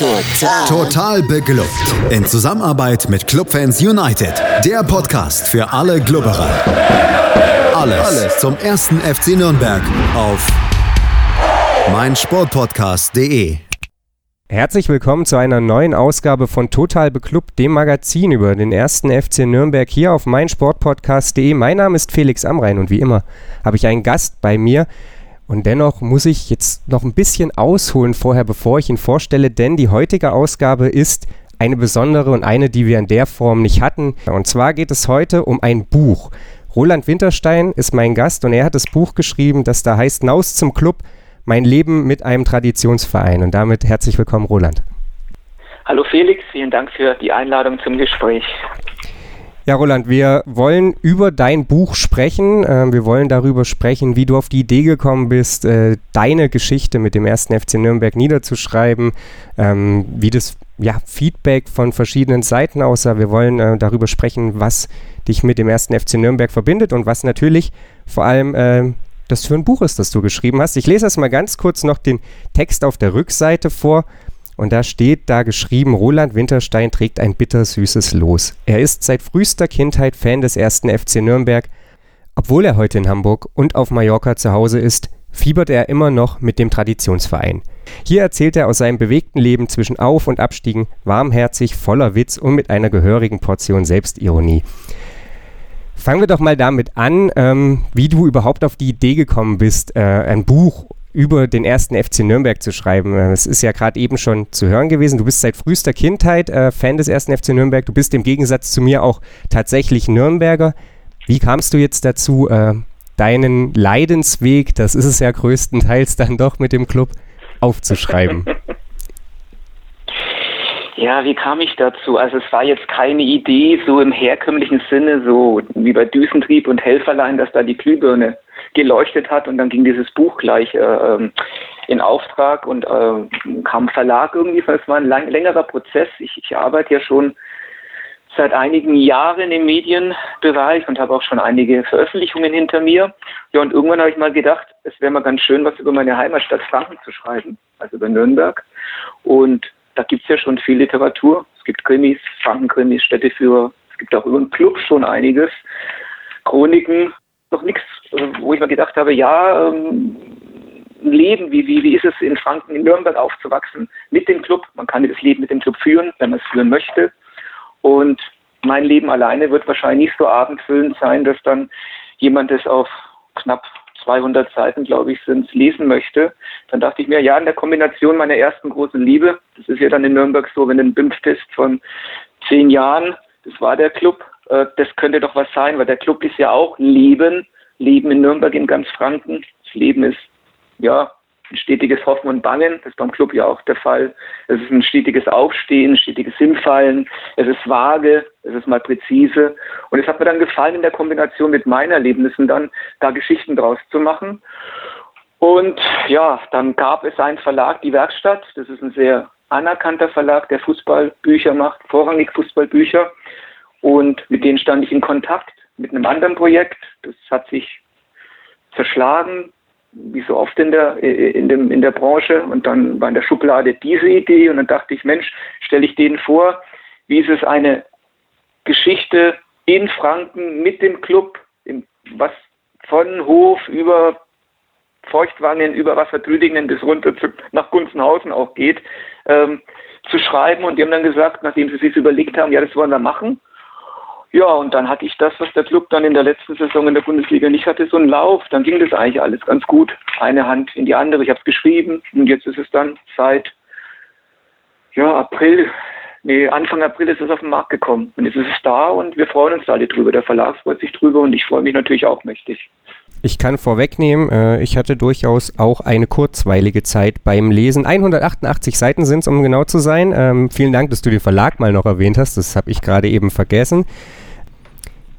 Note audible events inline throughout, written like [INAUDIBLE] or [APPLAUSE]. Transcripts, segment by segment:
Total. Total beglückt. In Zusammenarbeit mit Clubfans United. Der Podcast für alle Glubberer. Alles, Alles zum ersten FC Nürnberg auf meinsportpodcast.de. Herzlich willkommen zu einer neuen Ausgabe von Total Beklubbt, dem Magazin über den ersten FC Nürnberg hier auf meinsportpodcast.de. Mein Name ist Felix Amrein und wie immer habe ich einen Gast bei mir. Und dennoch muss ich jetzt noch ein bisschen ausholen vorher, bevor ich ihn vorstelle, denn die heutige Ausgabe ist eine besondere und eine, die wir in der Form nicht hatten. Und zwar geht es heute um ein Buch. Roland Winterstein ist mein Gast und er hat das Buch geschrieben, das da heißt Naus zum Club, mein Leben mit einem Traditionsverein. Und damit herzlich willkommen, Roland. Hallo Felix, vielen Dank für die Einladung zum Gespräch. Ja, Roland, wir wollen über dein Buch sprechen. Äh, wir wollen darüber sprechen, wie du auf die Idee gekommen bist, äh, deine Geschichte mit dem ersten FC Nürnberg niederzuschreiben, ähm, wie das ja, Feedback von verschiedenen Seiten aussah. Wir wollen äh, darüber sprechen, was dich mit dem ersten FC Nürnberg verbindet und was natürlich vor allem äh, das für ein Buch ist, das du geschrieben hast. Ich lese erst mal ganz kurz noch den Text auf der Rückseite vor. Und da steht da geschrieben, Roland Winterstein trägt ein bittersüßes Los. Er ist seit frühester Kindheit Fan des ersten FC Nürnberg. Obwohl er heute in Hamburg und auf Mallorca zu Hause ist, fiebert er immer noch mit dem Traditionsverein. Hier erzählt er aus seinem bewegten Leben zwischen Auf- und Abstiegen, warmherzig, voller Witz und mit einer gehörigen Portion Selbstironie. Fangen wir doch mal damit an, ähm, wie du überhaupt auf die Idee gekommen bist, äh, ein Buch über den ersten FC Nürnberg zu schreiben. Äh, es ist ja gerade eben schon zu hören gewesen. Du bist seit frühester Kindheit äh, Fan des ersten FC Nürnberg. Du bist im Gegensatz zu mir auch tatsächlich Nürnberger. Wie kamst du jetzt dazu, äh, deinen Leidensweg, das ist es ja größtenteils dann doch mit dem Club, aufzuschreiben? [LAUGHS] Ja, wie kam ich dazu? Also es war jetzt keine Idee so im herkömmlichen Sinne, so wie bei Düsentrieb und Helferlein, dass da die Glühbirne geleuchtet hat und dann ging dieses Buch gleich äh, ähm, in Auftrag und äh, kam Verlag irgendwie. Es war ein lang, längerer Prozess. Ich, ich arbeite ja schon seit einigen Jahren im Medienbereich und habe auch schon einige Veröffentlichungen hinter mir. Ja, und irgendwann habe ich mal gedacht, es wäre mal ganz schön, was über meine Heimatstadt Franken zu schreiben, also über Nürnberg. Und da gibt es ja schon viel Literatur. Es gibt Krimis, Frankenkrimis, Städteführer. Es gibt auch über den Club schon einiges. Chroniken, noch nichts, äh, wo ich mir gedacht habe, ja, ähm, Leben, wie, wie, wie ist es in Franken, in Nürnberg aufzuwachsen mit dem Club. Man kann das Leben mit dem Club führen, wenn man es führen möchte. Und mein Leben alleine wird wahrscheinlich nicht so abendfüllend sein, dass dann jemand es auf knapp 200 Seiten, glaube ich, sind, lesen möchte. Dann dachte ich mir, ja, in der Kombination meiner ersten großen Liebe, das ist ja dann in Nürnberg so, wenn du einen BIMF-Test von zehn Jahren, das war der Club, äh, das könnte doch was sein, weil der Club ist ja auch Leben, Leben in Nürnberg, in ganz Franken. Das Leben ist, ja, ein stetiges Hoffen und Bangen. Das ist beim Club ja auch der Fall. Es ist ein stetiges Aufstehen, stetiges Hinfallen. Es ist vage, es ist mal präzise. Und es hat mir dann gefallen, in der Kombination mit meinen Erlebnissen dann da Geschichten draus zu machen. Und ja, dann gab es einen Verlag, die Werkstatt. Das ist ein sehr anerkannter Verlag, der Fußballbücher macht, vorrangig Fußballbücher. Und mit denen stand ich in Kontakt mit einem anderen Projekt. Das hat sich zerschlagen, wie so oft in der, in, dem, in der Branche. Und dann war in der Schublade diese Idee. Und dann dachte ich, Mensch, stelle ich denen vor, wie ist es eine Geschichte in Franken mit dem Club, in, was von Hof über Feuchtwangen, über Wassertrüdingen bis runter zu, nach Gunzenhausen auch geht, ähm, zu schreiben. Und die haben dann gesagt, nachdem sie sich überlegt haben, ja, das wollen wir machen. Ja, und dann hatte ich das, was der Club dann in der letzten Saison in der Bundesliga nicht hatte, so einen Lauf. Dann ging das eigentlich alles ganz gut. Eine Hand in die andere. Ich habe es geschrieben und jetzt ist es dann seit ja, April, nee, Anfang April ist es auf den Markt gekommen. Und jetzt ist es da und wir freuen uns alle drüber. Der Verlag freut sich drüber und ich freue mich natürlich auch mächtig. Ich kann vorwegnehmen, äh, ich hatte durchaus auch eine kurzweilige Zeit beim Lesen. 188 Seiten sind es, um genau zu sein. Ähm, vielen Dank, dass du den Verlag mal noch erwähnt hast. Das habe ich gerade eben vergessen.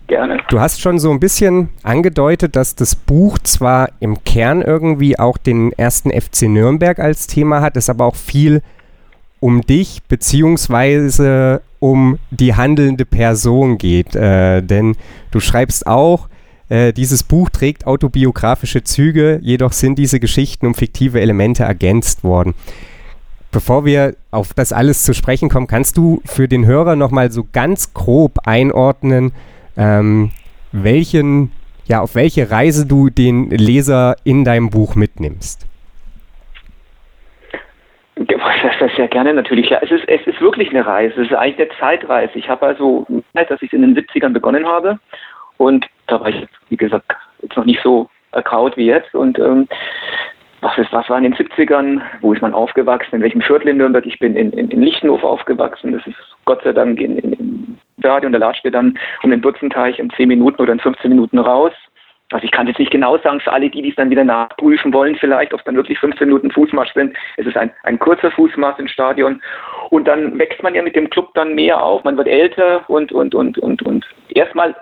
Gerne. Du hast schon so ein bisschen angedeutet, dass das Buch zwar im Kern irgendwie auch den ersten FC Nürnberg als Thema hat, es aber auch viel um dich beziehungsweise um die handelnde Person geht. Äh, denn du schreibst auch, äh, dieses Buch trägt autobiografische Züge, jedoch sind diese Geschichten um fiktive Elemente ergänzt worden. bevor wir auf das alles zu sprechen kommen, kannst du für den Hörer nochmal so ganz grob einordnen, ähm, welchen, ja, auf welche Reise du den Leser in deinem Buch mitnimmst? Das ist ja gerne natürlich. Ja, es ist, es ist wirklich eine Reise. Es ist eigentlich eine Zeitreise. Ich habe also, dass ich in den 70ern begonnen habe und da war ich, wie gesagt, jetzt noch nicht so erkraut wie jetzt und ähm, was, ist, was war in den 70ern, wo ist man aufgewachsen, in welchem Viertel in Nürnberg, ich bin in, in, in Lichtenhof aufgewachsen, das ist Gott sei Dank in, in, Radio und da latscht wir dann um den Butzenteich in 10 Minuten oder in 15 Minuten raus. Also ich kann jetzt nicht genau sagen, für alle die, die es dann wieder nachprüfen wollen, vielleicht, ob es dann wirklich 15 Minuten Fußmarsch sind. Es ist ein, ein kurzer Fußmarsch im Stadion. Und dann wächst man ja mit dem Club dann mehr auf, man wird älter und, und, und, und, und erstmal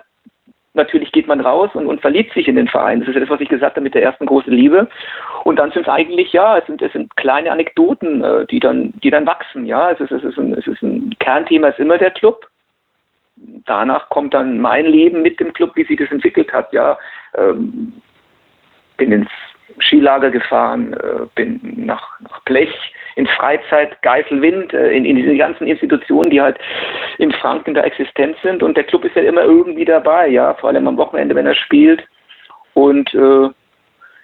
natürlich geht man raus und, und verliebt sich in den Verein. Das ist ja das, was ich gesagt habe mit der ersten großen Liebe. Und dann sind es eigentlich, ja, es sind, es sind kleine Anekdoten, äh, die dann, die dann wachsen, ja. Es ist, es ist ein, es ist ein Kernthema ist immer der Club. Danach kommt dann mein Leben mit dem Club, wie sich das entwickelt hat, ja. Ähm, bin ins Skilager gefahren, äh, bin nach, nach Blech, in Freizeit, Geiselwind, äh, in, in diese ganzen Institutionen, die halt in Franken der Existenz sind. Und der Club ist ja immer irgendwie dabei, ja, vor allem am Wochenende, wenn er spielt. Und äh,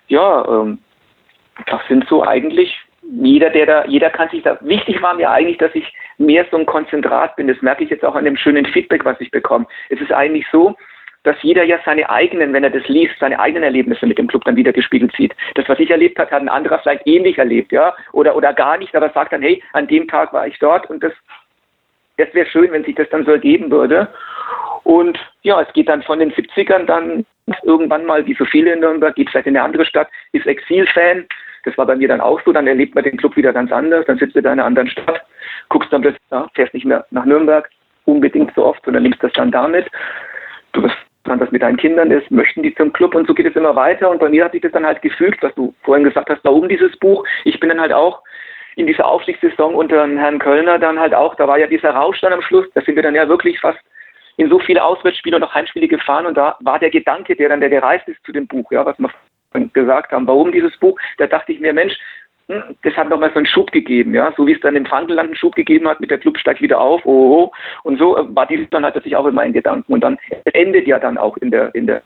ja, ähm, das sind so eigentlich jeder, der da, jeder kann sich da, wichtig war mir eigentlich, dass ich mehr so ein Konzentrat bin. Das merke ich jetzt auch an dem schönen Feedback, was ich bekomme. Es ist eigentlich so, dass jeder ja seine eigenen, wenn er das liest, seine eigenen Erlebnisse mit dem Club dann wieder gespiegelt sieht. Das, was ich erlebt habe, hat ein anderer vielleicht ähnlich erlebt, ja, oder, oder gar nicht, aber sagt dann, hey, an dem Tag war ich dort und das, das wäre schön, wenn sich das dann so ergeben würde. Und ja, es geht dann von den 70ern dann irgendwann mal, wie so viele in Nürnberg, geht vielleicht in eine andere Stadt, ist Exilfan. Das war bei mir dann auch so, dann erlebt man den Club wieder ganz anders, dann sitzt du da in einer anderen Stadt, guckst dann plötzlich, ja, fährst nicht mehr nach Nürnberg, unbedingt so oft, sondern nimmst das dann damit. Du wirst man das mit deinen Kindern ist, möchten die zum Club und so geht es immer weiter. Und bei mir hat sich das dann halt gefügt, was du vorhin gesagt hast, warum dieses Buch. Ich bin dann halt auch in dieser Aufstiegssaison unter Herrn Kölner dann halt auch, da war ja dieser Rausch dann am Schluss, da sind wir dann ja wirklich fast in so viele Auswärtsspiele und auch Heimspiele gefahren und da war der Gedanke, der dann der gereist ist zu dem Buch, ja, was wir gesagt haben, warum dieses Buch, da dachte ich mir, Mensch, hm, das hat nochmal so einen Schub gegeben, ja, so wie es dann im Frankenland einen Schub gegeben hat mit der Club steigt wieder auf, oh, oh, und so war dieses dann halt natürlich auch in meinen Gedanken und dann endet ja dann auch in der in der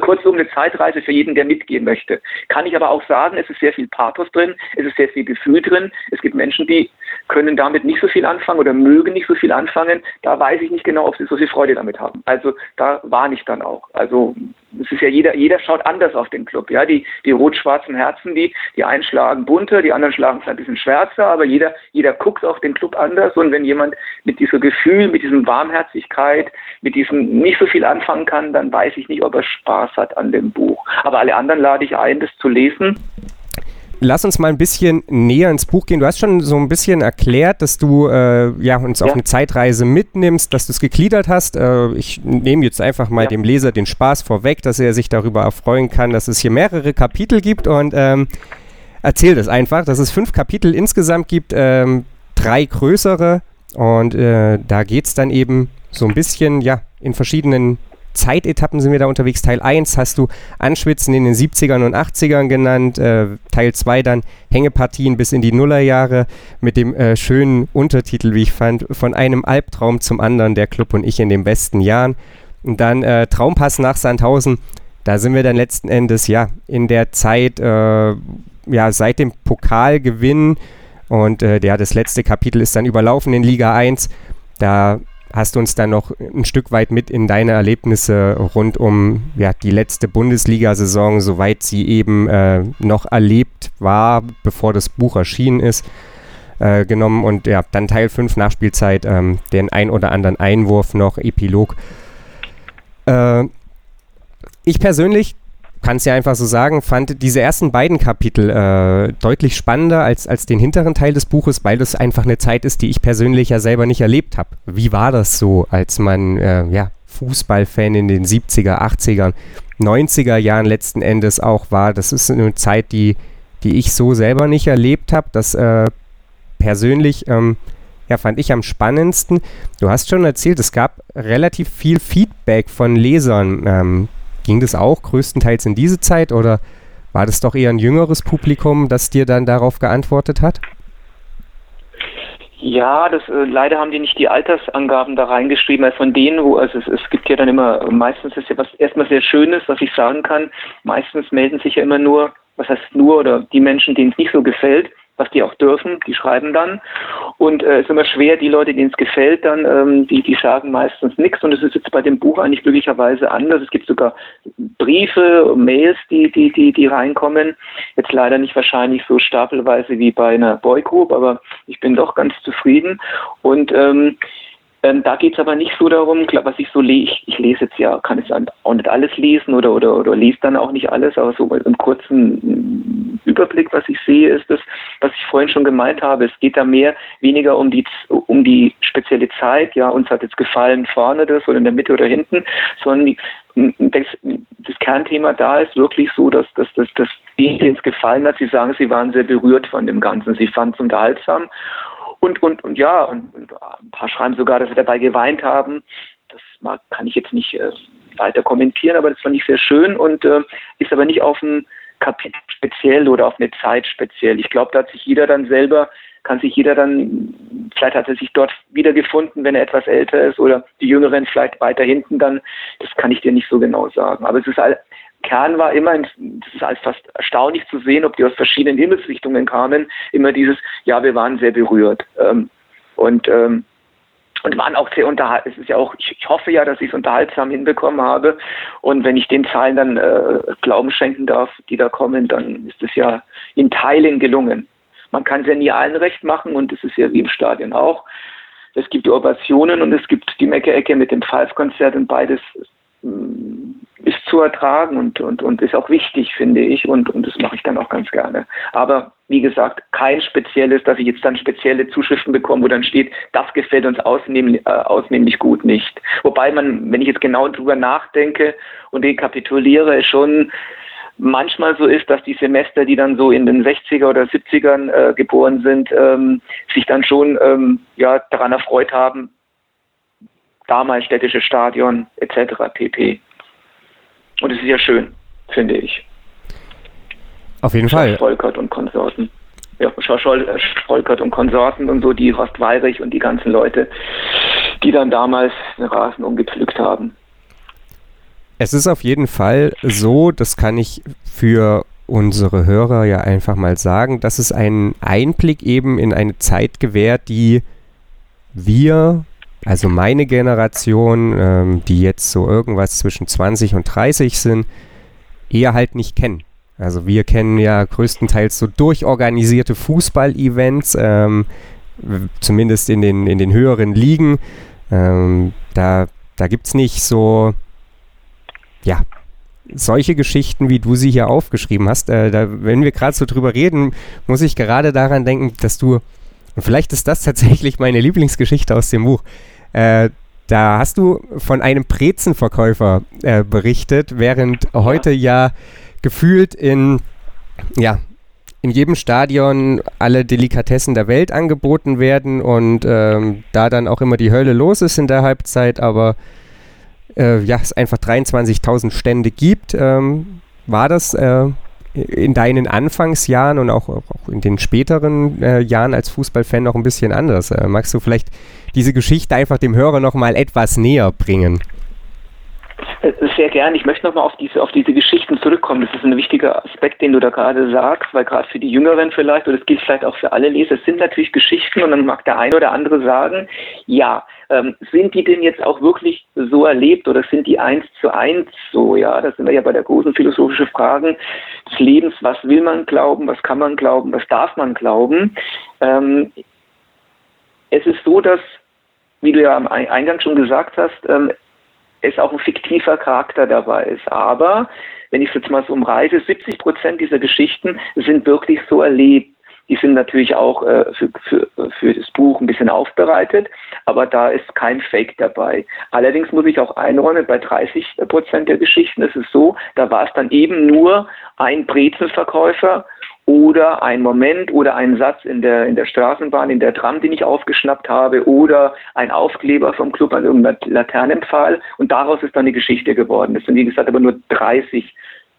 Kurzum eine Zeitreise für jeden, der mitgehen möchte. Kann ich aber auch sagen, es ist sehr viel Pathos drin, es ist sehr viel Gefühl drin. Es gibt Menschen, die können damit nicht so viel anfangen oder mögen nicht so viel anfangen. Da weiß ich nicht genau, ob sie so viel Freude damit haben. Also da warne ich dann auch. Also es ist ja jeder, jeder schaut anders auf den Club. Ja, die, die rot-schwarzen Herzen, die, die einen schlagen bunter, die anderen schlagen vielleicht ein bisschen schwärzer, aber jeder, jeder guckt auf den Club anders. Und wenn jemand mit diesem Gefühl, mit diesem Warmherzigkeit, mit diesem nicht so viel anfangen kann, dann weiß ich nicht, ob er Spaß hat an dem Buch. Aber alle anderen lade ich ein, das zu lesen lass uns mal ein bisschen näher ins Buch gehen. Du hast schon so ein bisschen erklärt, dass du äh, ja, uns ja. auf eine Zeitreise mitnimmst, dass du es gegliedert hast. Äh, ich nehme jetzt einfach mal ja. dem Leser den Spaß vorweg, dass er sich darüber erfreuen kann, dass es hier mehrere Kapitel gibt und ähm, erzähl das einfach, dass es fünf Kapitel insgesamt gibt, ähm, drei größere und äh, da geht es dann eben so ein bisschen ja in verschiedenen Zeitetappen sind wir da unterwegs. Teil 1 hast du Anschwitzen in den 70ern und 80ern genannt. Äh, Teil 2 dann Hängepartien bis in die Nullerjahre mit dem äh, schönen Untertitel, wie ich fand, von einem Albtraum zum anderen, der Club und ich in den besten Jahren. Und dann äh, Traumpass nach Sandhausen. Da sind wir dann letzten Endes ja in der Zeit, äh, ja, seit dem Pokalgewinn und äh, ja, das letzte Kapitel ist dann überlaufen in Liga 1. Da hast du uns dann noch ein Stück weit mit in deine Erlebnisse rund um ja, die letzte Bundesliga-Saison, soweit sie eben äh, noch erlebt war, bevor das Buch erschienen ist, äh, genommen. Und ja, dann Teil 5 Nachspielzeit, ähm, den ein oder anderen Einwurf noch, Epilog. Äh, ich persönlich kann es ja einfach so sagen, fand diese ersten beiden Kapitel äh, deutlich spannender als, als den hinteren Teil des Buches, weil das einfach eine Zeit ist, die ich persönlich ja selber nicht erlebt habe. Wie war das so, als man äh, ja, Fußballfan in den 70er, 80er, 90er Jahren letzten Endes auch war? Das ist eine Zeit, die, die ich so selber nicht erlebt habe. Das äh, persönlich ähm, ja, fand ich am spannendsten. Du hast schon erzählt, es gab relativ viel Feedback von Lesern. Ähm, Ging das auch größtenteils in diese Zeit oder war das doch eher ein jüngeres Publikum, das dir dann darauf geantwortet hat? Ja, das äh, leider haben die nicht die Altersangaben da reingeschrieben, also von denen, wo also es, es gibt ja dann immer meistens ist ja was erstmal sehr Schönes, was ich sagen kann. Meistens melden sich ja immer nur, was heißt nur oder die Menschen, denen es nicht so gefällt was die auch dürfen, die schreiben dann. Und äh, es ist immer schwer, die Leute, denen es gefällt, dann, ähm, die, die sagen meistens nichts. Und es ist jetzt bei dem Buch eigentlich glücklicherweise anders. Es gibt sogar Briefe, Mails, die, die, die, die reinkommen. Jetzt leider nicht wahrscheinlich so stapelweise wie bei einer Boygroup, aber ich bin doch ganz zufrieden. Und ähm, ähm, da geht es aber nicht so darum, was ich so lese, ich, ich, lese jetzt ja, kann jetzt auch nicht alles lesen oder, oder, oder lese dann auch nicht alles, aber so im kurzen Überblick, was ich sehe, ist das, was ich vorhin schon gemeint habe. Es geht da mehr, weniger um die, um die spezielle Zeit, ja, uns hat jetzt gefallen vorne das oder in der Mitte oder hinten, sondern die, das, das, Kernthema da ist wirklich so, dass, dass, dass, dass denen es gefallen hat, sie sagen, sie waren sehr berührt von dem Ganzen, sie fanden es unterhaltsam und, und, und ja, und, und, ein paar schreiben sogar, dass sie dabei geweint haben. Das mag, kann ich jetzt nicht äh, weiter kommentieren, aber das fand ich sehr schön und äh, ist aber nicht auf ein Kapitel speziell oder auf eine Zeit speziell. Ich glaube, da hat sich jeder dann selber, kann sich jeder dann, vielleicht hat er sich dort wiedergefunden, wenn er etwas älter ist oder die Jüngeren vielleicht weiter hinten dann, das kann ich dir nicht so genau sagen. Aber es ist all, Kern war immer, das ist als fast erstaunlich zu sehen, ob die aus verschiedenen Himmelsrichtungen kamen, immer dieses, ja, wir waren sehr berührt. Ähm, und, ähm, und waren auch sehr unterhaltsam. Es ist ja auch, ich, hoffe ja, dass ich es unterhaltsam hinbekommen habe. Und wenn ich den Zahlen dann äh, Glauben schenken darf, die da kommen, dann ist es ja in Teilen gelungen. Man kann es ja nie allen recht machen und es ist ja wie im Stadion auch. Es gibt die Ovationen und es gibt die Mecke-Ecke mit dem Pfeifkonzert und beides ist zu ertragen und, und, und ist auch wichtig, finde ich, und, und das mache ich dann auch ganz gerne. Aber wie gesagt, kein spezielles, dass ich jetzt dann spezielle Zuschriften bekomme, wo dann steht, das gefällt uns ausnehmlich, äh, ausnehmlich gut nicht. Wobei man, wenn ich jetzt genau drüber nachdenke und rekapituliere, schon manchmal so ist, dass die Semester, die dann so in den 60er oder 70ern äh, geboren sind, ähm, sich dann schon ähm, ja, daran erfreut haben, damals städtische Stadion etc. pp. Und es ist ja schön, finde ich. Auf jeden Fall. Volkert und Konsorten. Ja, Volkert und Konsorten und so, die Rost Weirich und die ganzen Leute, die dann damals den Rasen umgepflückt haben. Es ist auf jeden Fall so, das kann ich für unsere Hörer ja einfach mal sagen, dass es einen Einblick eben in eine Zeit gewährt, die wir also meine Generation, ähm, die jetzt so irgendwas zwischen 20 und 30 sind, eher halt nicht kennen. Also wir kennen ja größtenteils so durchorganisierte Fußball-Events, ähm, zumindest in den, in den höheren Ligen. Ähm, da da gibt es nicht so, ja, solche Geschichten, wie du sie hier aufgeschrieben hast. Äh, da, wenn wir gerade so drüber reden, muss ich gerade daran denken, dass du und vielleicht ist das tatsächlich meine Lieblingsgeschichte aus dem Buch. Äh, da hast du von einem Brezenverkäufer äh, berichtet, während ja. heute ja gefühlt in, ja, in jedem Stadion alle Delikatessen der Welt angeboten werden und ähm, da dann auch immer die Hölle los ist in der Halbzeit, aber äh, ja, es einfach 23.000 Stände gibt. Ähm, war das äh, in deinen Anfangsjahren und auch, auch in den späteren äh, Jahren als Fußballfan noch ein bisschen anders. Äh, magst du vielleicht diese Geschichte einfach dem Hörer noch mal etwas näher bringen? Äh, sehr gern. Ich möchte nochmal auf diese, auf diese Geschichten zurückkommen. Das ist ein wichtiger Aspekt, den du da gerade sagst, weil gerade für die Jüngeren vielleicht, oder das gilt vielleicht auch für alle Leser, es sind natürlich Geschichten und dann mag der eine oder andere sagen, ja, ähm, sind die denn jetzt auch wirklich so erlebt oder sind die eins zu eins so? Ja, da sind wir ja bei der großen philosophischen Frage des Lebens. Was will man glauben? Was kann man glauben? Was darf man glauben? Ähm, es ist so, dass, wie du ja am Eingang schon gesagt hast, ähm, es auch ein fiktiver Charakter dabei ist. Aber wenn ich es jetzt mal so umreiße, 70 Prozent dieser Geschichten sind wirklich so erlebt. Die sind natürlich auch äh, für, für, für das Buch ein bisschen aufbereitet, aber da ist kein Fake dabei. Allerdings muss ich auch einräumen, bei 30 Prozent der Geschichten ist es so, da war es dann eben nur ein Brezelverkäufer oder ein Moment oder ein Satz in der, in der Straßenbahn, in der Tram, den ich aufgeschnappt habe oder ein Aufkleber vom Club an irgendeiner Laternenpfahl und daraus ist dann eine Geschichte geworden. Das sind, wie gesagt, aber nur 30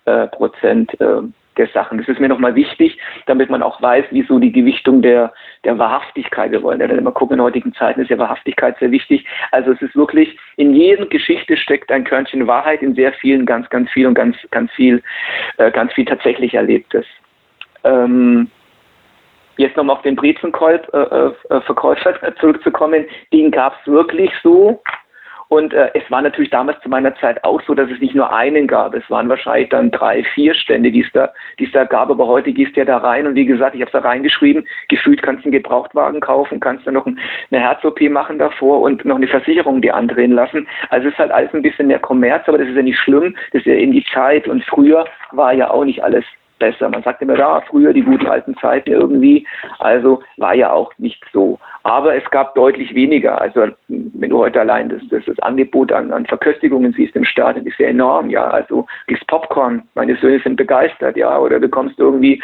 äh, Prozent äh, der Sachen. Das ist mir nochmal wichtig, damit man auch weiß, wieso die Gewichtung der, der Wahrhaftigkeit, wir wollen ja dann immer gucken, in heutigen Zeiten ist ja Wahrhaftigkeit sehr wichtig. Also es ist wirklich, in jeder Geschichte steckt ein Körnchen Wahrheit, in sehr vielen ganz, ganz viel und ganz, ganz viel, äh, ganz viel tatsächlich Erlebtes. Ähm, jetzt nochmal auf den Brezenverkäufer äh, äh, zurückzukommen, den gab es wirklich so. Und äh, es war natürlich damals zu meiner Zeit auch so, dass es nicht nur einen gab. Es waren wahrscheinlich dann drei, vier Stände, die es da, die es da gab. Aber heute gehst du ja da rein und wie gesagt, ich habe es da reingeschrieben, gefühlt kannst du einen Gebrauchtwagen kaufen, kannst du noch ein, eine Herz-OP machen davor und noch eine Versicherung dir andrehen lassen. Also es ist halt alles ein bisschen mehr Kommerz, aber das ist ja nicht schlimm. Das ist ja in die Zeit. Und früher war ja auch nicht alles besser. Man sagt immer, da, früher die guten alten Zeiten irgendwie. Also war ja auch nicht so. Aber es gab deutlich weniger. Also wenn du heute allein das, das, das Angebot an, an Verköstigungen siehst im Stadion, ist ja enorm. Ja, also kriegst Popcorn, meine Söhne sind begeistert, ja, oder bekommst irgendwie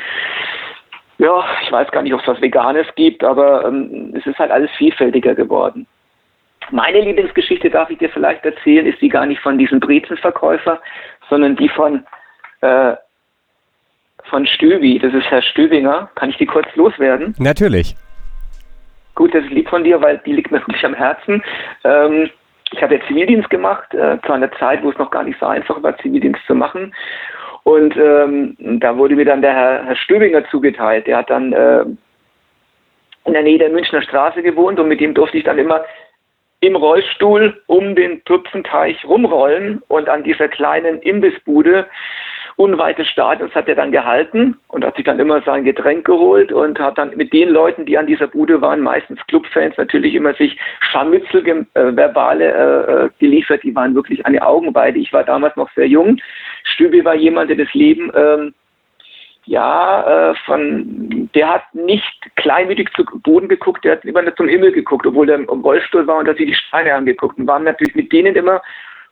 ja, ich weiß gar nicht, ob es was Veganes gibt, aber ähm, es ist halt alles vielfältiger geworden. Meine Lieblingsgeschichte, darf ich dir vielleicht erzählen, ist die gar nicht von diesem Brezenverkäufer, sondern die von äh, von Stübi, das ist Herr Stübinger. Kann ich die kurz loswerden? Natürlich. Gut, das ist lieb von dir, weil die liegt mir [LAUGHS] wirklich am Herzen. Ähm, ich habe ja Zivildienst gemacht, äh, zu einer Zeit, wo es noch gar nicht so einfach war, Zivildienst zu machen. Und ähm, da wurde mir dann der Herr, Herr Stöbinger zugeteilt. Der hat dann äh, in der Nähe der Münchner Straße gewohnt und mit dem durfte ich dann immer im Rollstuhl um den Tüpfenteich rumrollen und an dieser kleinen Imbissbude unweit des Stadions hat er dann gehalten und hat sich dann immer sein Getränk geholt und hat dann mit den Leuten, die an dieser Bude waren, meistens Clubfans, natürlich immer sich Scharmützel, äh, verbale äh, äh, geliefert. Die waren wirklich eine Augenweide. Ich war damals noch sehr jung. Stübi war jemand, der das Leben ähm, ja, äh, von, der hat nicht kleinmütig zu Boden geguckt, der hat immer nur zum Himmel geguckt, obwohl er im Rollstuhl war und hat sich die Steine angeguckt und waren natürlich mit denen immer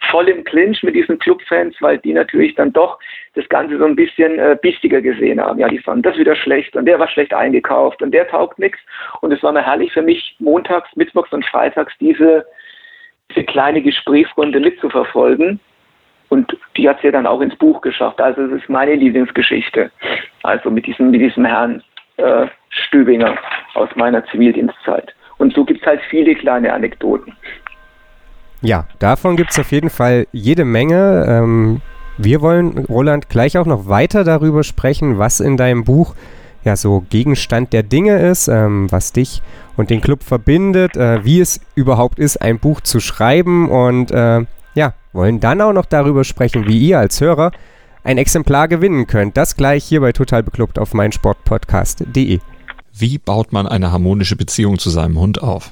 voll im Clinch mit diesen Clubfans, weil die natürlich dann doch das Ganze so ein bisschen äh, bistiger gesehen haben. Ja, die fanden das wieder schlecht und der war schlecht eingekauft und der taugt nichts. Und es war mir herrlich für mich, montags, mittwochs und freitags diese, diese kleine Gesprächsrunde mitzuverfolgen. Und die hat sie dann auch ins Buch geschafft. Also es ist meine Lieblingsgeschichte. Also mit diesem, mit diesem Herrn äh, Stübinger aus meiner Zivildienstzeit. Und so gibt es halt viele kleine Anekdoten. Ja, davon gibt es auf jeden Fall jede Menge. Ähm, wir wollen, Roland, gleich auch noch weiter darüber sprechen, was in deinem Buch ja so Gegenstand der Dinge ist, ähm, was dich und den Club verbindet, äh, wie es überhaupt ist, ein Buch zu schreiben und äh, ja, wollen dann auch noch darüber sprechen, wie ihr als Hörer ein Exemplar gewinnen könnt. Das gleich hier bei Total Beklubbt auf meinsportpodcast.de. Wie baut man eine harmonische Beziehung zu seinem Hund auf?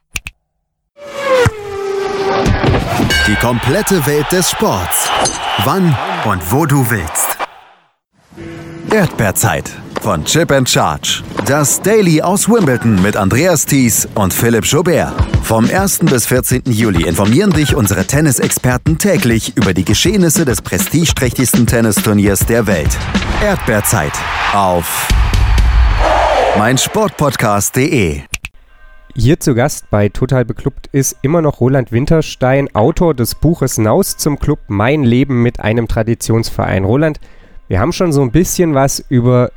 Die komplette Welt des Sports. Wann und wo du willst. Erdbeerzeit von Chip and Charge. Das Daily aus Wimbledon mit Andreas Thies und Philipp Joubert. Vom 1. bis 14. Juli informieren dich unsere Tennisexperten täglich über die Geschehnisse des prestigeträchtigsten Tennisturniers der Welt. Erdbeerzeit auf meinsportpodcast.de hier zu Gast bei Total Beklubbt ist immer noch Roland Winterstein, Autor des Buches Naus zum Club Mein Leben mit einem Traditionsverein. Roland, wir haben schon so ein bisschen was über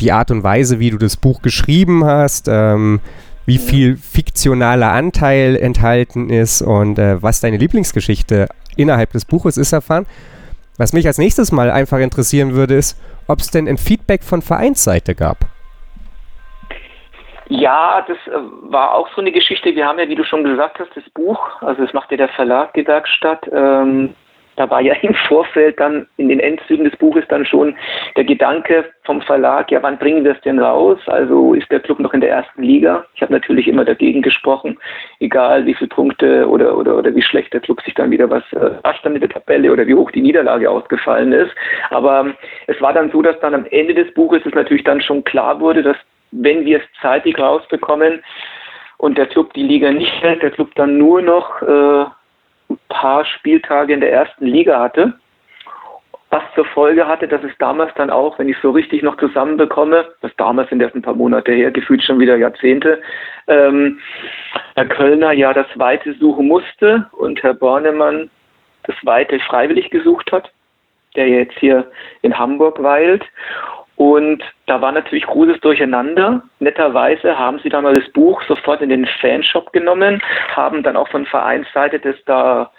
die Art und Weise, wie du das Buch geschrieben hast, ähm, wie viel fiktionaler Anteil enthalten ist und äh, was deine Lieblingsgeschichte innerhalb des Buches ist erfahren. Was mich als nächstes mal einfach interessieren würde, ist, ob es denn ein Feedback von Vereinsseite gab. Ja, das äh, war auch so eine Geschichte. Wir haben ja, wie du schon gesagt hast, das Buch, also das macht ja der Verlag Gewerkstatt. Ähm, da war ja [LAUGHS] im Vorfeld dann in den Endzügen des Buches dann schon der Gedanke vom Verlag, ja, wann bringen wir es denn raus? Also ist der Club noch in der ersten Liga? Ich habe natürlich immer dagegen gesprochen, egal wie viele Punkte oder, oder, oder wie schlecht der Club sich dann wieder was äh, dann mit der Tabelle oder wie hoch die Niederlage ausgefallen ist. Aber ähm, es war dann so, dass dann am Ende des Buches es natürlich dann schon klar wurde, dass wenn wir es zeitig rausbekommen und der Club die Liga nicht hält, der Club dann nur noch äh, ein paar Spieltage in der ersten Liga hatte. Was zur Folge hatte, dass es damals dann auch, wenn ich so richtig noch zusammenbekomme, das damals sind erst ein paar Monate her, gefühlt schon wieder Jahrzehnte, ähm, Herr Kölner ja das Weite suchen musste und Herr Bornemann das Weite freiwillig gesucht hat, der jetzt hier in Hamburg weilt. Und da war natürlich großes Durcheinander. Netterweise haben sie dann mal das Buch sofort in den Fanshop genommen, haben dann auch von Vereinsseite das da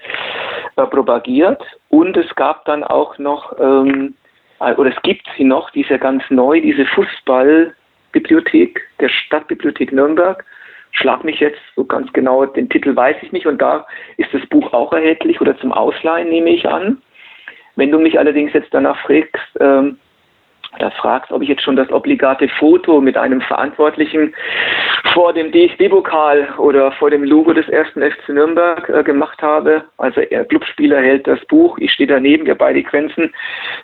äh, propagiert. Und es gab dann auch noch, ähm, äh, oder es gibt sie noch, diese ganz neu, diese Fußballbibliothek der Stadtbibliothek Nürnberg. Schlag mich jetzt so ganz genau, den Titel weiß ich nicht. Und da ist das Buch auch erhältlich oder zum Ausleihen, nehme ich an. Wenn du mich allerdings jetzt danach fragst, ähm, da fragst, ob ich jetzt schon das obligate Foto mit einem Verantwortlichen vor dem DFB-Pokal oder vor dem Logo des ersten FC Nürnberg äh, gemacht habe. Also der Clubspieler hält das Buch, ich stehe daneben, wir beide Grenzen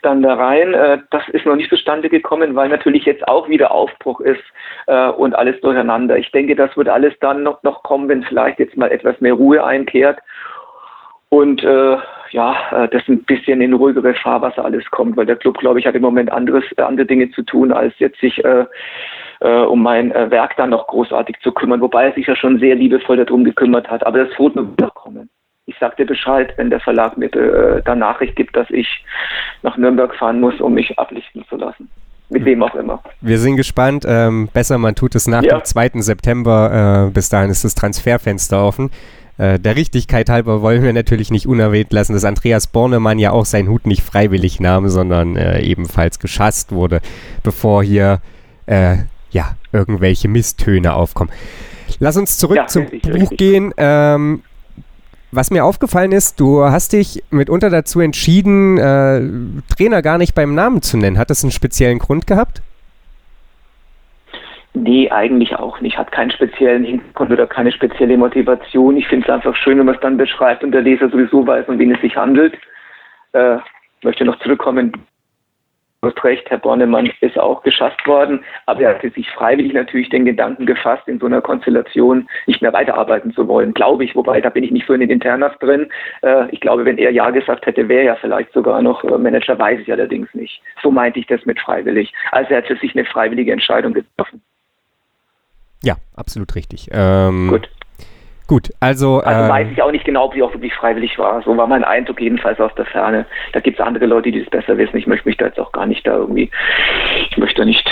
dann da rein. Äh, das ist noch nicht zustande gekommen, weil natürlich jetzt auch wieder Aufbruch ist äh, und alles durcheinander. Ich denke, das wird alles dann noch, noch kommen, wenn vielleicht jetzt mal etwas mehr Ruhe einkehrt. Und äh, ja, äh, das ein bisschen in ruhigere Fahrwasser alles kommt, weil der Club, glaube ich, hat im Moment anderes, äh, andere Dinge zu tun, als jetzt sich äh, äh, um mein äh, Werk dann noch großartig zu kümmern, wobei er sich ja schon sehr liebevoll darum gekümmert hat. Aber das wird nur wieder kommen. Ich sag dir Bescheid, wenn der Verlag mir äh, da Nachricht gibt, dass ich nach Nürnberg fahren muss, um mich ablichten zu lassen. Mit wem auch immer. Wir sind gespannt. Ähm, besser, man tut es nach ja. dem 2. September. Äh, bis dahin ist das Transferfenster offen. Äh, der Richtigkeit halber wollen wir natürlich nicht unerwähnt lassen, dass Andreas Bornemann ja auch seinen Hut nicht freiwillig nahm, sondern äh, ebenfalls geschasst wurde, bevor hier äh, ja irgendwelche Misstöne aufkommen. Lass uns zurück ja, zum richtig, Buch richtig. gehen. Ähm, was mir aufgefallen ist, du hast dich mitunter dazu entschieden, äh, Trainer gar nicht beim Namen zu nennen. Hat das einen speziellen Grund gehabt? Nee, eigentlich auch nicht. Hat keinen speziellen Hintergrund oder keine spezielle Motivation. Ich finde es einfach schön, wenn man es dann beschreibt und der Leser sowieso weiß, um wen es sich handelt. Äh, möchte noch zurückkommen. Du hast recht, Herr Bornemann ist auch geschasst worden, aber er hatte sich freiwillig natürlich den Gedanken gefasst, in so einer Konstellation nicht mehr weiterarbeiten zu wollen, glaube ich, wobei da bin ich nicht so in den Internas drin. Äh, ich glaube, wenn er Ja gesagt hätte, wäre er vielleicht sogar noch äh, Manager, weiß ich allerdings nicht. So meinte ich das mit freiwillig. Also er hat für sich eine freiwillige Entscheidung getroffen. Ja, absolut richtig. Ähm, Gut. Gut, also. Also äh, weiß ich auch nicht genau, ob sie auch wirklich freiwillig war. So war mein Eindruck jedenfalls aus der Ferne. Da gibt es andere Leute, die es besser wissen. Ich möchte mich da jetzt auch gar nicht da irgendwie, ich möchte nicht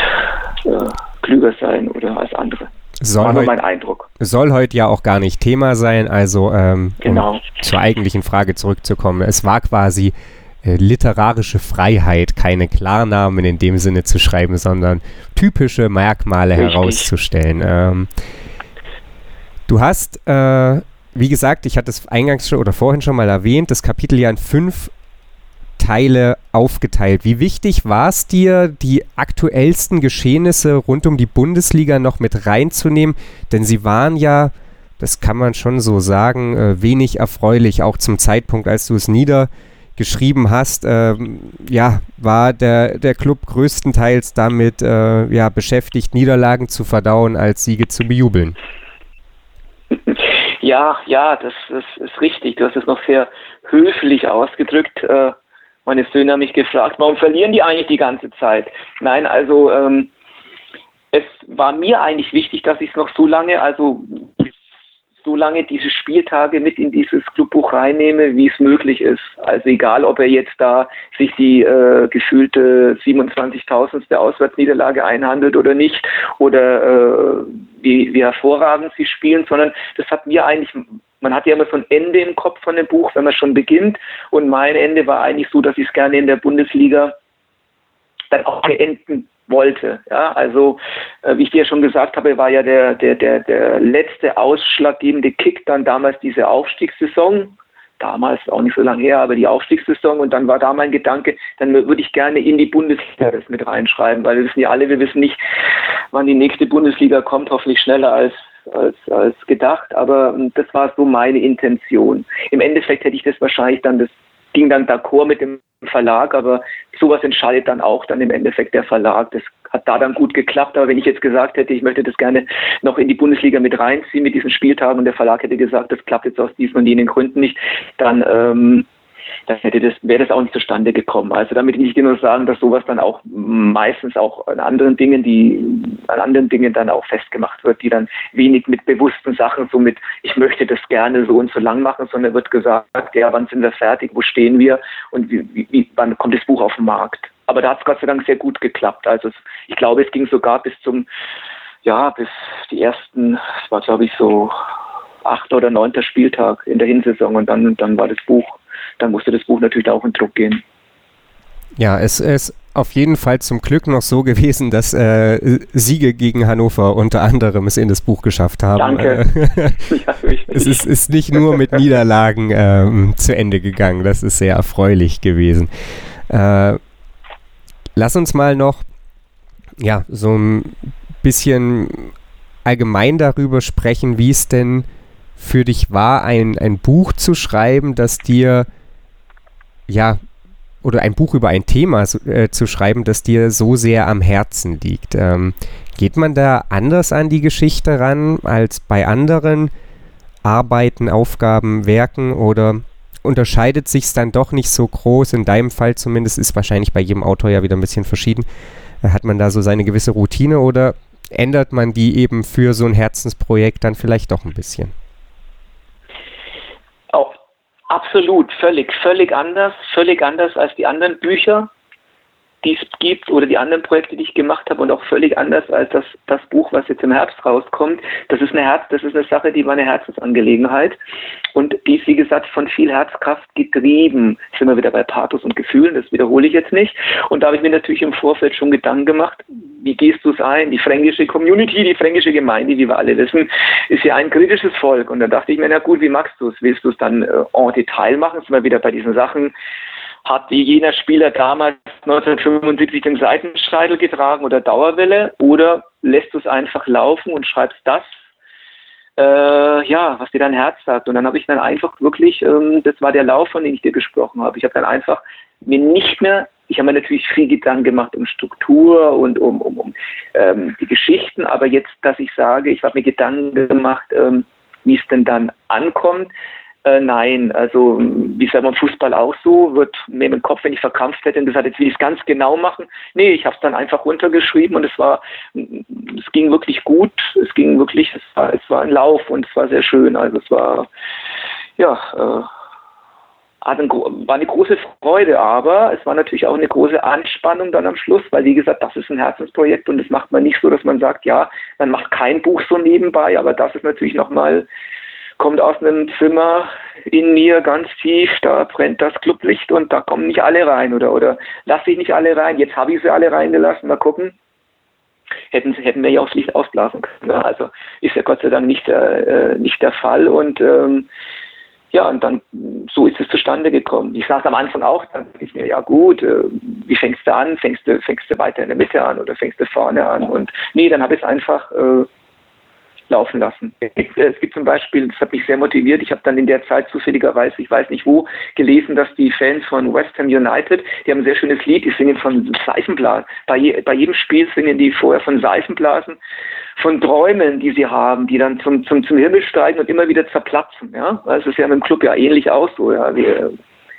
äh, klüger sein oder als andere. Soll war nur mein Eindruck. Soll heute ja auch gar nicht Thema sein, also ähm, genau. um zur eigentlichen Frage zurückzukommen. Es war quasi literarische Freiheit, keine Klarnamen in dem Sinne zu schreiben, sondern typische Merkmale Richtig. herauszustellen. Ähm, du hast, äh, wie gesagt, ich hatte es eingangs schon oder vorhin schon mal erwähnt, das Kapitel ja in fünf Teile aufgeteilt. Wie wichtig war es dir, die aktuellsten Geschehnisse rund um die Bundesliga noch mit reinzunehmen? Denn sie waren ja, das kann man schon so sagen, äh, wenig erfreulich, auch zum Zeitpunkt, als du es nieder geschrieben hast, ähm, ja, war der, der Club größtenteils damit äh, ja, beschäftigt, Niederlagen zu verdauen, als Siege zu bejubeln. [LAUGHS] Ja, ja, das, das ist richtig. Du hast es noch sehr höflich ausgedrückt. Äh, meine Söhne haben mich gefragt, warum verlieren die eigentlich die ganze Zeit? Nein, also ähm, es war mir eigentlich wichtig, dass ich es noch so lange, also so lange diese Spieltage mit in dieses Clubbuch reinnehme, wie es möglich ist. Also egal, ob er jetzt da sich die äh, gefühlte 27.000. Auswärtsniederlage einhandelt oder nicht, oder äh, wie, wie hervorragend sie spielen, sondern das hat mir eigentlich Man hat ja immer so ein Ende im Kopf von dem Buch, wenn man schon beginnt. Und mein Ende war eigentlich so, dass ich es gerne in der Bundesliga dann auch beenden wollte. Ja, also äh, wie ich dir schon gesagt habe, war ja der, der, der, der letzte ausschlaggebende Kick dann damals diese Aufstiegssaison. Damals auch nicht so lange her, aber die Aufstiegssaison und dann war da mein Gedanke, dann würde ich gerne in die Bundesliga das mit reinschreiben, weil wir wissen ja alle, wir wissen nicht, wann die nächste Bundesliga kommt, hoffentlich schneller als als, als gedacht, aber ähm, das war so meine Intention. Im Endeffekt hätte ich das wahrscheinlich dann, das ging dann d'accord mit dem Verlag, aber sowas entscheidet dann auch dann im Endeffekt der Verlag. Das hat da dann gut geklappt, aber wenn ich jetzt gesagt hätte, ich möchte das gerne noch in die Bundesliga mit reinziehen mit diesen Spieltagen und der Verlag hätte gesagt, das klappt jetzt aus diesen und jenen Gründen nicht, dann ähm, dann hätte das, wäre das auch nicht zustande gekommen. Also damit will ich dir nur sagen, dass sowas dann auch meistens auch an anderen Dingen, die an anderen Dingen dann auch festgemacht wird, die dann wenig mit bewussten Sachen, so mit, ich möchte das gerne so und so lang machen, sondern wird gesagt, ja, wann sind wir fertig, wo stehen wir und wie, wie, wann kommt das Buch auf den Markt. Aber da hat es Gott sei Dank sehr gut geklappt. Also ich glaube, es ging sogar bis zum, ja, bis die ersten, es war glaube ich so achter oder neunter Spieltag in der Hinsaison und dann, dann war das Buch dann musste das Buch natürlich auch in Druck gehen. Ja, es ist auf jeden Fall zum Glück noch so gewesen, dass äh, Siege gegen Hannover unter anderem es in das Buch geschafft haben. Danke. Äh, [LAUGHS] ja, es ist, ist, nicht nur mit Niederlagen ähm, zu Ende gegangen. Das ist sehr erfreulich gewesen. Äh, lass uns mal noch ja, so ein bisschen allgemein darüber sprechen, wie es denn für dich war, ein, ein Buch zu schreiben, das dir ja, oder ein Buch über ein Thema äh, zu schreiben, das dir so sehr am Herzen liegt. Ähm, geht man da anders an die Geschichte ran als bei anderen Arbeiten, Aufgaben, Werken oder unterscheidet sich es dann doch nicht so groß? In deinem Fall zumindest ist wahrscheinlich bei jedem Autor ja wieder ein bisschen verschieden. Äh, hat man da so seine gewisse Routine oder ändert man die eben für so ein Herzensprojekt dann vielleicht doch ein bisschen? Absolut, völlig, völlig anders, völlig anders als die anderen Bücher, die es gibt oder die anderen Projekte, die ich gemacht habe und auch völlig anders als das, das Buch, was jetzt im Herbst rauskommt. Das ist eine Herz, das ist eine Sache, die war eine Herzensangelegenheit und die ist, wie gesagt, von viel Herzkraft getrieben. Jetzt sind wir wieder bei Pathos und Gefühlen, das wiederhole ich jetzt nicht. Und da habe ich mir natürlich im Vorfeld schon Gedanken gemacht, wie gehst du es ein? Die fränkische Community, die fränkische Gemeinde, wie wir alle wissen, ist ja ein kritisches Volk. Und da dachte ich mir, na gut, wie magst du es? Willst du es dann äh, en Detail machen? Sind wir wieder bei diesen Sachen, hat jener Spieler damals 1975 den Seitenscheitel getragen oder Dauerwelle oder lässt du es einfach laufen und schreibst das, äh, ja, was dir dein Herz sagt. Und dann habe ich dann einfach wirklich, ähm, das war der Lauf, von dem ich dir gesprochen habe. Ich habe dann einfach mir nicht mehr, ich habe mir natürlich viel Gedanken gemacht um Struktur und um, um, um ähm, die Geschichten, aber jetzt, dass ich sage, ich habe mir Gedanken gemacht, ähm, wie es denn dann ankommt, äh, nein, also wie sagt man Fußball auch so, wird mir im Kopf, wenn ich verkrampft hätte und gesagt, jetzt will ich es ganz genau machen. Nee, ich habe es dann einfach runtergeschrieben und es war, es ging wirklich gut, es ging wirklich, es war, es war ein Lauf und es war sehr schön. Also es war, ja, äh, hat ein, war eine große Freude, aber es war natürlich auch eine große Anspannung dann am Schluss, weil wie gesagt, das ist ein Herzensprojekt und das macht man nicht so, dass man sagt, ja, man macht kein Buch so nebenbei, aber das ist natürlich nochmal kommt aus einem Zimmer in mir ganz tief, da brennt das Clublicht und da kommen nicht alle rein oder oder lasse ich nicht alle rein. Jetzt habe ich sie alle reingelassen, mal gucken. Hätten, hätten wir ja auch das Licht ausblasen können. Also ist ja Gott sei Dank nicht der, äh, nicht der Fall und ähm, ja, und dann so ist es zustande gekommen. Ich saß am Anfang auch, dann dachte ich mir, ja gut, äh, wie fängst du an? Fängst du, fängst du weiter in der Mitte an oder fängst du vorne an? Und nee, dann habe ich es einfach äh, laufen lassen. Es gibt zum Beispiel, das hat mich sehr motiviert, ich habe dann in der Zeit zufälligerweise, ich weiß nicht wo, gelesen, dass die Fans von West Ham United, die haben ein sehr schönes Lied, die singen von Seifenblasen. Bei, je, bei jedem Spiel singen die vorher von Seifenblasen, von Träumen, die sie haben, die dann zum, zum, zum Himmel steigen und immer wieder zerplatzen. Ja? Es ist ja mit dem Club ja ähnlich auch so. Ja?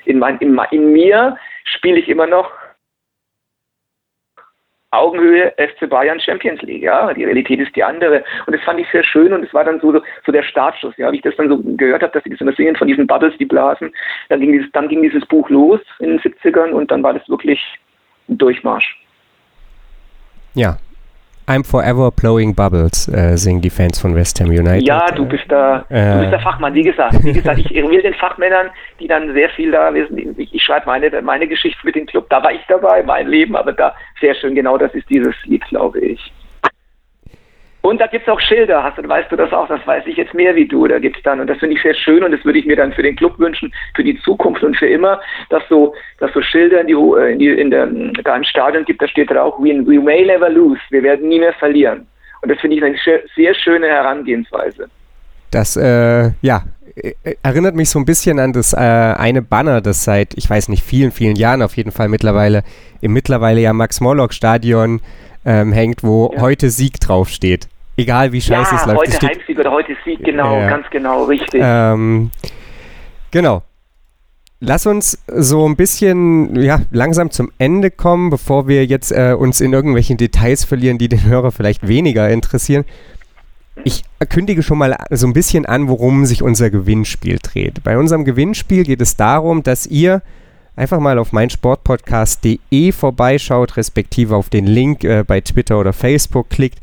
In, mein, in, in mir spiele ich immer noch Augenhöhe FC Bayern Champions League, ja, die Realität ist die andere. Und das fand ich sehr schön und es war dann so, so der Startschuss, ja, wie ich das dann so gehört habe, dass sie das immer singen von diesen Bubbles, die blasen, dann ging dieses, dann ging dieses Buch los in den 70ern und dann war das wirklich ein Durchmarsch. Ja, I'm forever blowing bubbles, äh, singen die Fans von West Ham United. Ja, du bist da, äh, du bist der Fachmann, wie gesagt. Wie gesagt, ich will den Fachmännern, die dann sehr viel da wissen, ich, ich schreibe meine, meine Geschichte mit dem Club, da war ich dabei, mein Leben, aber da sehr schön, genau das ist dieses Lied, glaube ich. Und da gibt es auch Schilder, hast du, weißt du das auch, das weiß ich jetzt mehr wie du, da gibt es dann, und das finde ich sehr schön und das würde ich mir dann für den Club wünschen, für die Zukunft und für immer, dass so, dass so Schilder in die, äh, in die, in der, da im Stadion gibt, da steht drauf, we, we may never lose, wir werden nie mehr verlieren. Und das finde ich eine sehr schöne Herangehensweise. Das, äh, ja, äh, erinnert mich so ein bisschen an das äh, eine Banner, das seit, ich weiß nicht, vielen, vielen Jahren auf jeden Fall mittlerweile im mittlerweile ja Max-Morlock-Stadion ähm, hängt, wo ja. heute Sieg draufsteht. Egal wie scheiße ja, es läuft. Heute steht, Heimsieg oder heute Sieg, genau, ja. ganz genau, richtig. Ähm, genau. Lass uns so ein bisschen ja, langsam zum Ende kommen, bevor wir jetzt äh, uns in irgendwelchen Details verlieren, die den Hörer vielleicht weniger interessieren. Ich kündige schon mal so ein bisschen an, worum sich unser Gewinnspiel dreht. Bei unserem Gewinnspiel geht es darum, dass ihr einfach mal auf meinsportpodcast.de vorbeischaut, respektive auf den Link äh, bei Twitter oder Facebook klickt.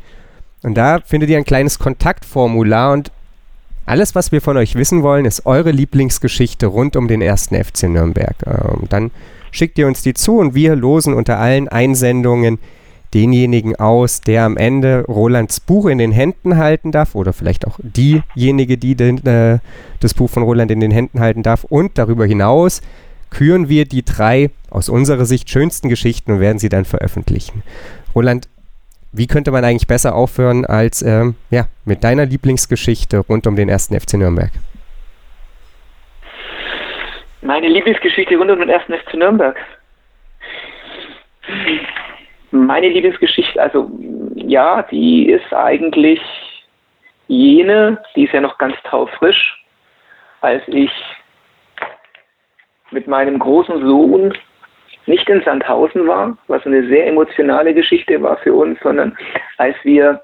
Und da findet ihr ein kleines Kontaktformular und alles, was wir von euch wissen wollen, ist eure Lieblingsgeschichte rund um den ersten FC Nürnberg. Ähm, dann schickt ihr uns die zu und wir losen unter allen Einsendungen denjenigen aus, der am Ende Rolands Buch in den Händen halten darf oder vielleicht auch diejenige, die den, äh, das Buch von Roland in den Händen halten darf. Und darüber hinaus küren wir die drei aus unserer Sicht schönsten Geschichten und werden sie dann veröffentlichen. Roland, wie könnte man eigentlich besser aufhören als ähm, ja, mit deiner Lieblingsgeschichte rund um den ersten FC Nürnberg? Meine Lieblingsgeschichte rund um den ersten FC Nürnberg. Meine Lieblingsgeschichte, also ja, die ist eigentlich jene, die ist ja noch ganz taufrisch, als ich mit meinem großen Sohn nicht in Sandhausen war, was eine sehr emotionale Geschichte war für uns, sondern als wir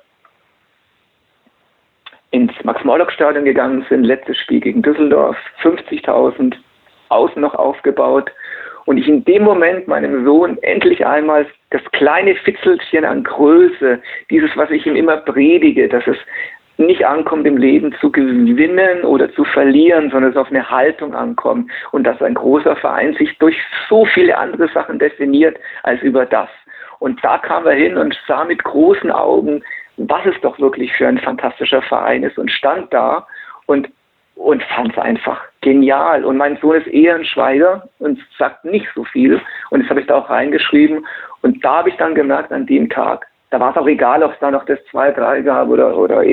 ins Max-Morlock-Stadion gegangen sind, letztes Spiel gegen Düsseldorf, 50.000, außen noch aufgebaut. Und ich in dem Moment meinem Sohn endlich einmal das kleine Fitzelchen an Größe, dieses, was ich ihm immer predige, dass es nicht ankommt, im Leben zu gewinnen oder zu verlieren, sondern es auf eine Haltung ankommt und dass ein großer Verein sich durch so viele andere Sachen definiert als über das. Und da kam er hin und sah mit großen Augen, was es doch wirklich für ein fantastischer Verein ist und stand da und und fand es einfach genial. Und mein Sohn ist eher ein Schweiger und sagt nicht so viel. Und das habe ich da auch reingeschrieben. Und da habe ich dann gemerkt, an dem Tag, da war es auch egal, ob es da noch das 2-3 gab oder, oder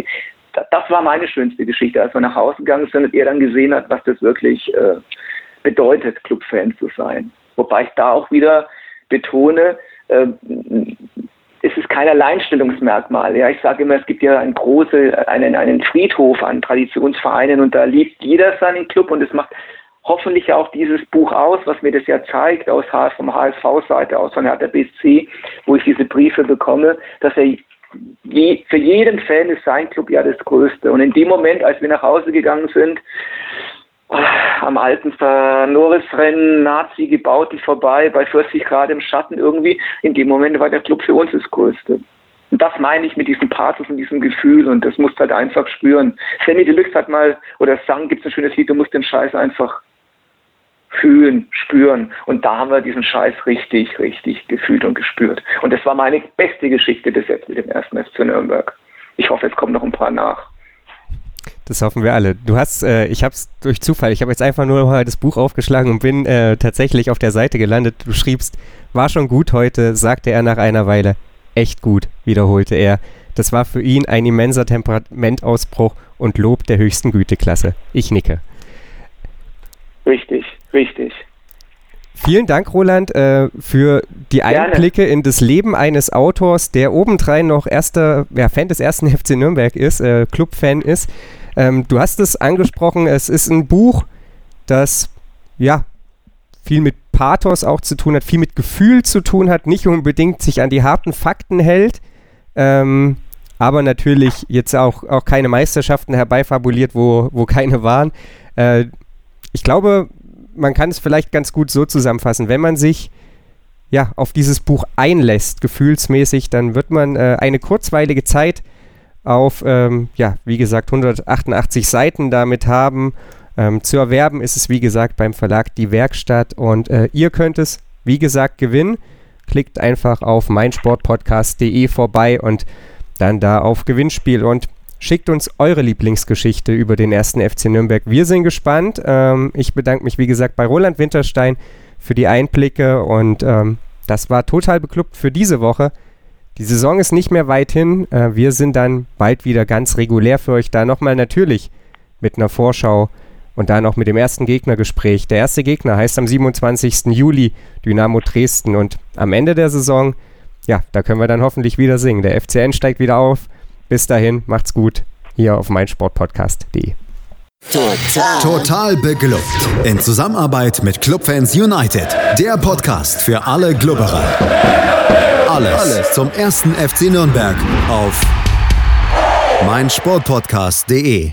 das war meine schönste Geschichte, als wir nach Hause gegangen sind und er dann gesehen hat, was das wirklich äh, bedeutet, Clubfan zu sein. Wobei ich da auch wieder betone, äh, es ist kein Alleinstellungsmerkmal. Ja, ich sage immer, es gibt ja einen großen, einen, einen Friedhof an Traditionsvereinen und da liebt jeder seinen Club und es macht hoffentlich auch dieses Buch aus, was mir das ja zeigt, aus vom HSV-Seite, aus von Hertha BSC, wo ich diese Briefe bekomme, dass er wie für jeden Fan ist sein Club ja das Größte. Und in dem Moment, als wir nach Hause gegangen sind, am alten Norrisrennen, Nazi gebauten vorbei, bei 40 Grad im Schatten irgendwie, in dem Moment war der Club für uns das Größte. Und das meine ich mit diesem Pathos und diesem Gefühl und das musst du halt einfach spüren. Sammy Deluxe hat mal, oder Sang gibt es ein schönes Lied, du musst den Scheiß einfach fühlen, spüren. Und da haben wir diesen Scheiß richtig, richtig gefühlt und gespürt. Und das war meine beste Geschichte bis jetzt mit dem ersten FC Nürnberg. Ich hoffe, es kommen noch ein paar nach. Das hoffen wir alle. Du hast, äh, ich habe es durch Zufall, ich habe jetzt einfach nur mal das Buch aufgeschlagen und bin äh, tatsächlich auf der Seite gelandet. Du schriebst, war schon gut heute, sagte er nach einer Weile. Echt gut, wiederholte er. Das war für ihn ein immenser Temperamentausbruch und Lob der höchsten Güteklasse. Ich nicke. Richtig, richtig. Vielen Dank, Roland, äh, für die Einblicke Gerne. in das Leben eines Autors, der obendrein noch erster ja, Fan des ersten [LAUGHS] FC Nürnberg ist, äh, Clubfan ist. Ähm, du hast es angesprochen, es ist ein Buch, das ja viel mit Pathos auch zu tun hat, viel mit Gefühl zu tun hat, nicht unbedingt sich an die harten Fakten hält, ähm, aber natürlich jetzt auch, auch keine Meisterschaften herbeifabuliert, wo, wo keine waren. Äh, ich glaube, man kann es vielleicht ganz gut so zusammenfassen, wenn man sich ja, auf dieses Buch einlässt, gefühlsmäßig, dann wird man äh, eine kurzweilige Zeit auf, ähm, ja, wie gesagt, 188 Seiten damit haben. Ähm, zu erwerben ist es, wie gesagt, beim Verlag Die Werkstatt und äh, ihr könnt es, wie gesagt, gewinnen. Klickt einfach auf meinsportpodcast.de vorbei und dann da auf Gewinnspiel und schickt uns eure Lieblingsgeschichte über den ersten FC Nürnberg. Wir sind gespannt. Ähm, ich bedanke mich, wie gesagt, bei Roland Winterstein für die Einblicke und ähm, das war total beklubbt für diese Woche. Die Saison ist nicht mehr weit hin. Äh, wir sind dann bald wieder ganz regulär für euch da. Nochmal natürlich mit einer Vorschau und dann auch mit dem ersten Gegnergespräch. Der erste Gegner heißt am 27. Juli Dynamo Dresden und am Ende der Saison, ja, da können wir dann hoffentlich wieder singen. Der FCN steigt wieder auf. Bis dahin, macht's gut hier auf meinsportpodcast.de. Total. Total beglückt. In Zusammenarbeit mit Clubfans United. Der Podcast für alle Glubberer. Alles, Alles zum ersten FC Nürnberg auf meinsportpodcast.de.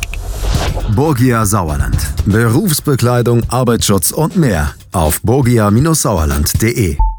Borgia Sauerland. Berufsbekleidung, Arbeitsschutz und mehr auf borgia-sauerland.de.